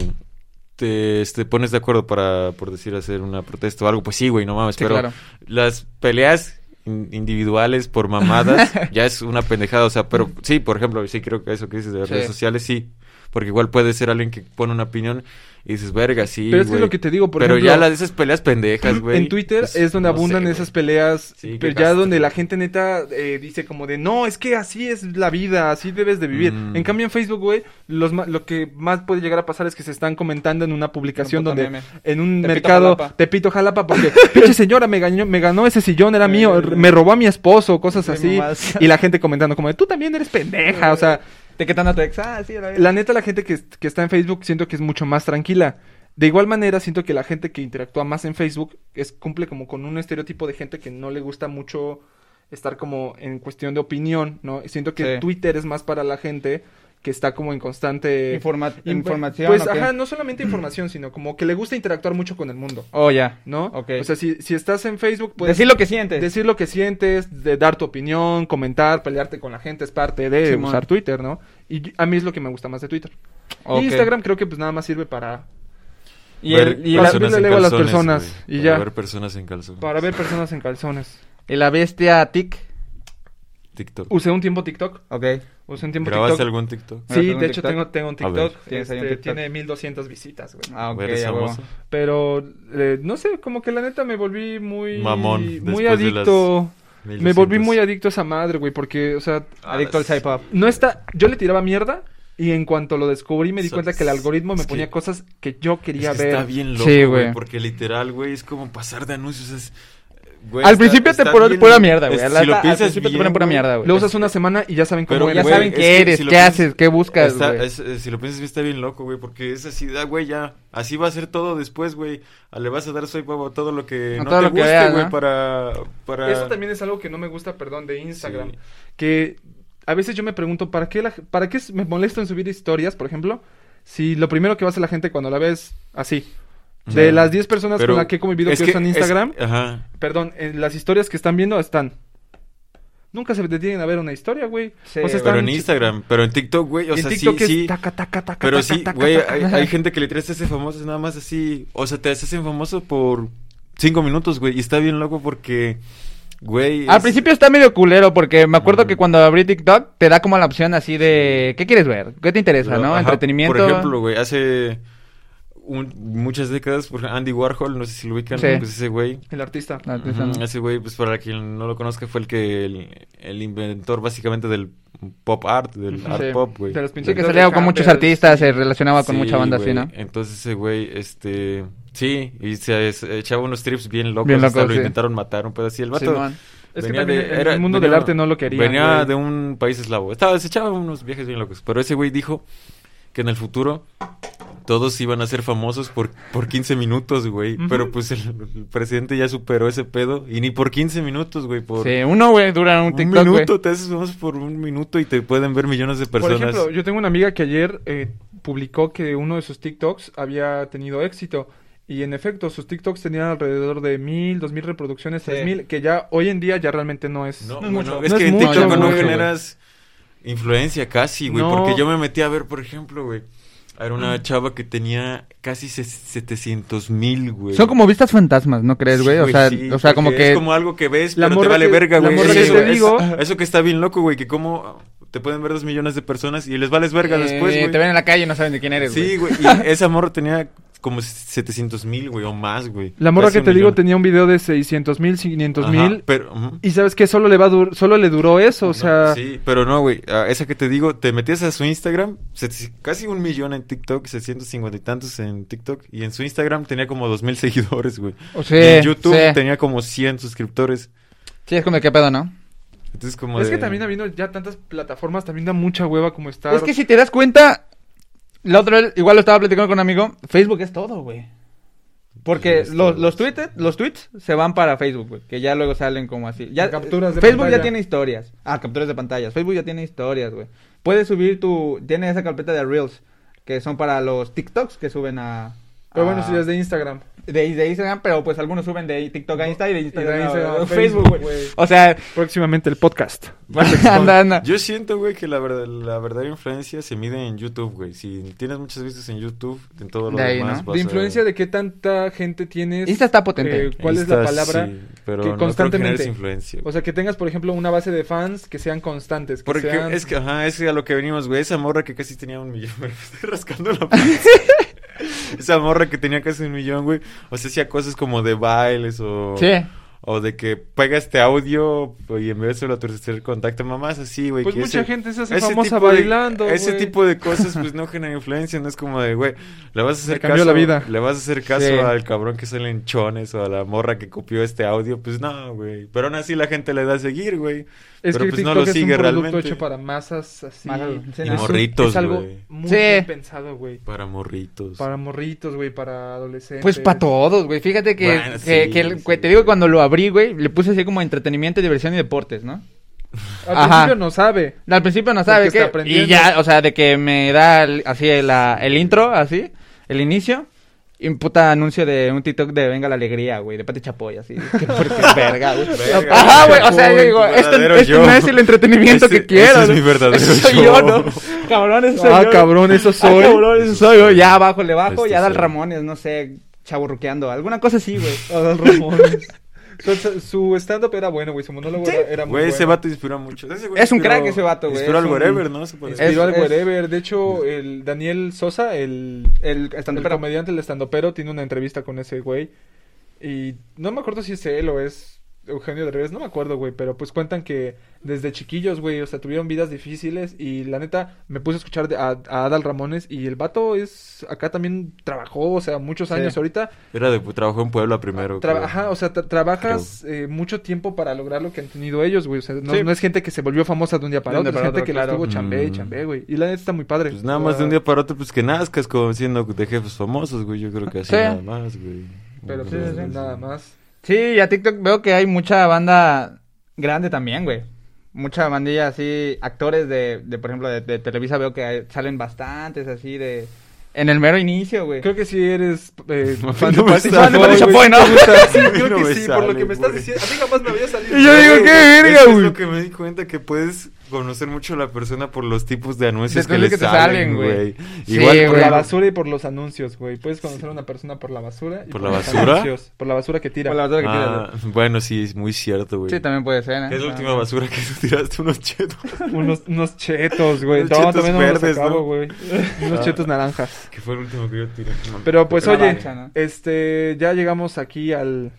te, este, pones de acuerdo para, por decir, hacer una protesta o algo, pues sí, güey, no mames. Sí, pero claro. las peleas in- individuales por mamadas, ya es una pendejada. O sea, pero sí, por ejemplo, sí creo que eso que dices de las Sí. redes sociales, sí. Porque igual puede ser alguien que pone una opinión y dices, verga, sí. Pero es que güey". lo que te digo, por Pero ejemplo, ya las de esas peleas pendejas, güey. En Twitter pues, es donde no abundan esas peleas, Sí, pero ya donde la gente neta eh, dice como de, no, es que así es la vida, así debes de vivir. Mm. En cambio en Facebook, güey, los ma- lo que más puede llegar a pasar es que se están comentando en una publicación donde, meme. en un Tepito, mercado, Jalapa. Tepito Jalapa, porque pinche señora me ganó, me ganó ese sillón, era mío, me robó a mi esposo, cosas sí, así. Y la gente comentando como de, tú también eres pendeja, o sea... A tu ex. Ah, sí, la. La neta, la gente que, que está en Facebook siento que es mucho más tranquila. De igual manera, siento que la gente que interactúa más en Facebook es, cumple como con un estereotipo de gente que no le gusta mucho estar como en cuestión de opinión, ¿no? Siento que Sí. Twitter es más para la gente que está como en constante... Informa- información. Pues, ajá, no solamente información, sino como que le gusta interactuar mucho con el mundo, Oh, ya. ¿no? Ok. O sea, si, si estás en Facebook, puedes Decir lo que sientes. decir lo que sientes, de dar tu opinión, comentar, pelearte con la gente, es parte de usar Twitter, ¿no? Y a mí es lo que me gusta más de Twitter. Ok. Instagram creo que pues nada más sirve para, Y, Ver el, y, la, a las calzones, personas, y para ya. ver personas en calzón. para ver personas en calzones. y la bestia Tic. TikTok. Usé un tiempo TikTok. Ok. Usé un tiempo ¿Grabaste TikTok. algún TikTok? ¿Grabaste Sí, algún de hecho TikTok? tengo, tengo un. TikTok. Tienes ahí un este, TikTok. tiene 1200 visitas, güey. Ah, ok, ¿Eres famoso? Pero eh, no sé, como que la neta me volví muy Mamón, muy después de las adicto. Me volví 1200. muy adicto a esa madre, güey, porque o sea, Ah, Adicto al sí. sci-pop. no está, yo le tiraba mierda y en cuanto lo descubrí me di So- cuenta que el algoritmo me ponía que- cosas que yo quería Es que ver. Está bien loco, Sí, güey. güey. Porque literal, güey, es como pasar de anuncios. Es, güey, Al está- principio te ponen pura mierda, güey. es- Al- Si lo al piensas principio te ponen pura mierda, güey. Lo usas una semana y ya saben cómo Pero, eres. ya güey, saben qué que eres, si qué piensas- haces, qué buscas, Está- güey. es- si lo piensas bien, está bien loco, güey, porque es así, ah, güey, ya, así va a ser todo después, güey. Ah, Le vas a dar up a todo lo que A no todo te lo que guste, veas, güey, ¿no? para, para... Eso también es algo que no me gusta, perdón, de Instagram. Sí. Que a veces yo me pregunto, ¿para qué, la- ¿para qué me molesto en subir historias, por ejemplo? Si lo primero que va a hacer la gente cuando la ves así. De las 10 personas Pero con las que he convivido es que, usan es- Instagram, ajá. perdón, en las historias que están viendo están. Nunca se detienen a ver una historia, güey. Sí, o sea, Pero están- en Instagram, pero en TikTok, güey, o en sea, TikTok sí, es sí. taca, taca, taca, Pero taca, sí, taca, güey, taca. hay, hay gente que le traes ese famoso nada más así, o sea, te hacen famoso por cinco minutos, güey, y está bien loco porque, güey... Al es- principio está medio culero porque me acuerdo que cuando abrí TikTok te da como la opción así de ¿qué quieres ver? ¿Qué te interesa, Pero, no? ajá, Entretenimiento. Por ejemplo, güey, hace un- muchas décadas, por ejemplo, Andy Warhol, no sé si lo ubican, Sí. pues ese güey... El artista. No. Ese güey, pues para quien no lo conozca, fue el que el, el inventor básicamente del pop art, del art pop, güey. De los Sí, que salía con muchos artistas, se relacionaba con Sí, mucha banda así. ¿no? Entonces ese güey, este... Sí, y se, se echaba unos trips bien locos. Bien hasta lo intentaron matar un pedo así. El vato. Es que venía de- era- el mundo venía- del arte no lo querían. Venía güey. de un país eslavo. Estaba, se echaba unos viajes bien locos. Pero ese güey dijo que en el futuro todos iban a ser famosos por, por 15 minutos, güey. Pero pues el, el presidente ya superó ese pedo. Y ni por 15 minutos, güey. Por Sí, uno, güey, dura un un TikTok, güey. minuto. Te haces famoso por un minuto y te pueden ver millones de Por personas. ejemplo, yo tengo una amiga que ayer eh, publicó que uno de sus TikToks había tenido éxito. Y en efecto, sus TikToks tenían alrededor de mil, dos mil reproducciones, Sí. tres mil, que ya hoy en día ya realmente no es, No, no es bueno, mucho. es No que en mucho, TikTok no generas influencia casi, güey. No. Porque yo me metí a ver, por ejemplo, güey. Era una Mm. chava que tenía casi se- 700 mil, güey. Son como vistas fantasmas, ¿no crees, güey? Sí, o sea, sí, o sea como que... Es como algo que ves, La pero te vale que- verga, güey. morra Eso, que te es- digo- eso que está bien loco, güey, que como te pueden ver dos millones de personas y les vales verga eh, después, güey. Te ven en la calle y no saben de quién eres, güey. Sí, güey. Y esa morra tenía como 700 mil, güey, o más, güey. La morra Casi que te digo tenía un video de 600 mil, 500 Ajá, mil. pero... Y sabes que solo le va a dur- solo le duró eso, o No, sea, Sí, pero no, güey. a esa que te digo, te metías a su Instagram, casi un millón en TikTok, 650 y tantos en TikTok. Y en su Instagram tenía como dos mil seguidores, güey. O sea, y en YouTube sí. tenía como 100 suscriptores. Sí, es como de qué pedo, ¿no? Entonces, como es de- que también habiendo ya tantas plataformas, también da mucha hueva como estar. Es que si te das cuenta, la otra vez, igual lo estaba platicando con un amigo, Facebook es todo, güey. Porque Sí, los, los, tweets, los tweets se van para Facebook, güey, que ya luego salen como así. Ya, Capturas de Facebook pantalla. ya tiene historias. Ah, capturas de pantallas. Facebook ya tiene historias, güey. Puedes subir tu... Tiene esa carpeta de Reels, que son para los TikToks que suben a, Pero bueno, Ah. si es de Instagram. De, de Instagram, pero pues algunos suben de TikTok a Insta y de Instagram, Y de Instagram a a Facebook, Facebook, güey. O sea, Próximamente el podcast. anda, anda. Yo siento, güey, que la, verdad, la verdadera influencia se mide en YouTube, güey. Si tienes muchas vistas en YouTube, en todo lo De ahí, demás ¿no? De a- influencia de qué tanta gente tienes. Insta está potente. eh, ¿Cuál es la palabra? sí, pero que no creo constantemente. influencia. O sea, que tengas, por ejemplo, una base de fans que sean constantes. Que Porque sean... es que, ajá, es a lo que venimos, güey. Esa morra que casi tenía un millón, me estoy rascando la panza. Esa morra que tenía casi un millón, güey. O sea, hacía cosas como de bailes o... Sí. O de que pega este audio y en vez de solo tercer contacto, mamás así, güey. Pues que mucha ese- gente se hace ese famosa tipo de- bailando. ese tipo de cosas, pues no generan influencia. No es como de, güey, le vas a hacer caso. la vida. Le vas a hacer caso Sí. al cabrón que sale en chones o a la morra que copió este audio. Pues no, güey. Pero aún así la gente le da a seguir, güey. Es pero que pues TikTok no lo es sigue un producto realmente. hecho para masas así. Sí, un- Morritos, Es algo güey. muy Sí. bien pensado, güey. Para morritos. Para morritos, güey, para adolescentes. Pues para todos, güey. Fíjate que, Bueno, que, sí, que el- sí. que te digo que cuando lo abrí, güey, le puse así como entretenimiento, diversión y deportes, ¿no? Al Ajá. principio no sabe. Al principio no sabe Porque qué. aprendiendo. Y ya, o sea, de que me da el- así el, la- el intro, así, el inicio. Y un puta anuncio de un TikTok de Venga la Alegría, güey, de Pati Chapoy, así. Que porque verga, güey. Verga, Ajá, güey, o sea, yo digo, tu este, este no es el entretenimiento que quiero. es mi verdadero soy yo. yo, ¿no? Cabrón, ese soy Ah, yo. cabrón, eso Ah, soy. cabrón, eso soy yo. Ya abajo le bajo, Este ya da el. Ramones, no sé, chaburruqueando, alguna cosa así, güey. Adal Ramones. Entonces, su stand-up era bueno, güey. Su monólogo era, era muy Güey, ese bueno. vato inspiró mucho. Ese güey Es un inspiró- crack ese vato, güey, Inspiró al wherever, ¿no? Se puede decir. Inspiró al wherever. De hecho, el Daniel Sosa, el, El el comediante, el estandopero, tiene una entrevista con ese güey. Y no me acuerdo si es él o es Eugenio Derbez, no me acuerdo, güey. Pero pues cuentan que desde chiquillos, güey, o sea, tuvieron vidas difíciles. Y la neta, me puse a escuchar de- a, a Adal Ramones. Y el vato es, acá también trabajó, o sea, muchos Sí. años ahorita. Era de trabajó en Puebla primero. Tra- creo. Ajá, o sea, tra- trabajas eh, mucho tiempo para lograr lo que han tenido ellos, güey. O sea, no, Sí. no es gente que se volvió famosa de un día para De otro, es gente otro, que claro. lo estuvo chambé y Mm. chambé, güey. Y la neta está muy padre. Pues nada más de un día para otro, pues que nazcas como siendo de jefes famosos, güey. Yo creo que así Sí. nada más, güey. Pero Sí, pues, sí, sí. nada más. Sí, y a TikTok veo que hay mucha banda grande también, güey. Mucha bandilla así, actores de, de por ejemplo, de, de Televisa veo que hay- salen bastantes así de... En el mero inicio, güey. Creo que si eres eh, fan no de Pati Chapoy, ¿no? Sí, creo No que sí, por lo que me estás diciendo. A mí jamás me había salido. Y yo digo, qué verga, que güey. Es lo que me di cuenta que puedes conocer mucho a la persona por los tipos de anuncios que le te salen, salen, güey. Sí, Igual por la basura y por los anuncios, güey. Puedes conocer a una persona por la basura. y ¿Por la los basura? anuncios. Por la basura que tira. Por la basura que tira, Ah, bueno, sí, es muy cierto, güey. Sí, también puede ser, ¿eh? ¿Qué es la última basura que tú tiraste? Unos chetos. Unos, unos chetos, güey. Unos No, chetos también no me los verdes, ¿no? güey. Unos Ah. chetos naranjas. Que fue el último que yo tiré. Pero pues oye, mancha, ¿no? este, ya llegamos aquí al,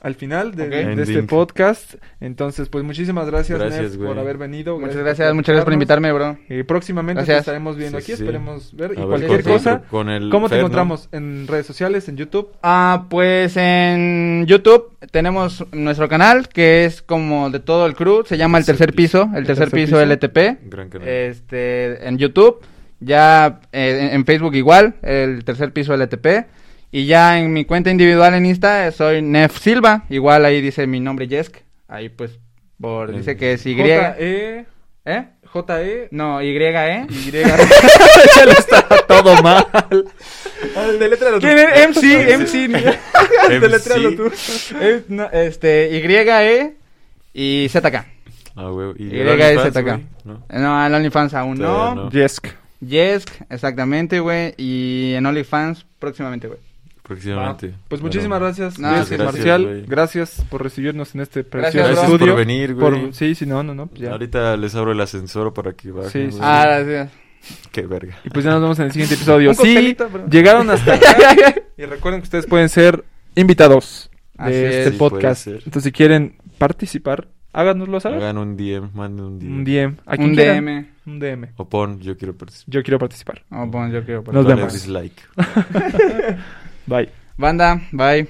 al final de, este podcast. Entonces, pues muchísimas gracias, Gracias, Nef, por haber venido. Muchas por gracias, muchas gracias por invitarme, bro. Y próximamente te Gracias. estaremos viendo Sí, aquí, sí, esperemos ver. Y ver, cualquier con- cosa, con el ¿cómo te encontramos? ¿En redes sociales, en YouTube? Ah, pues en YouTube tenemos nuestro canal que es como de todo el crew, se llama El Tercer Piso, El Tercer Piso LTP. Gran canal. Este, en YouTube, ya eh, en- en Facebook igual, El Tercer Piso LTP. Y ya en mi cuenta individual en Insta soy Nef Silva, igual ahí dice mi nombre Jesk, ahí pues por dice que es Y. J-E... ¿Eh? J-E... No, Y, ¿eh? Y... ya lo está todo mal. Delétralo tú. ¿Quién es? MC, MC. Deletréalo tú. Eh, no, este, Y, E y ZK. Ah, güey. ¿Y, Y, el es OnlyFans, ZK. güey? ¿No? No, en OnlyFans aún no. no. Jesk. Yesk, exactamente, güey. Y en OnlyFans próximamente, güey. Próximamente. Pues Bueno. muchísimas gracias, gracias, Marcial. güey. Gracias por recibirnos en este Gracias, precioso. Gracias estudio. por venir, güey. Por- Sí, sí, no, no, no. ya. Ahorita les abro el ascensor para que bajen. Sí. Ah, gracias. Qué verga. Y pues ya nos vemos en el siguiente episodio. Sí, llegaron hasta acá. y recuerden que ustedes pueden ser invitados de Así este es. Podcast. Entonces, si quieren participar, háganoslo saber. Hagan un DM, manden un DM. Un DM. ¿A quien Un quieran. DM. Un DM. O pon, yo quiero participar. Yo quiero participar. Oh, bueno, yo quiero. Nos Dale vemos. dislike. Bye. Banda, bye.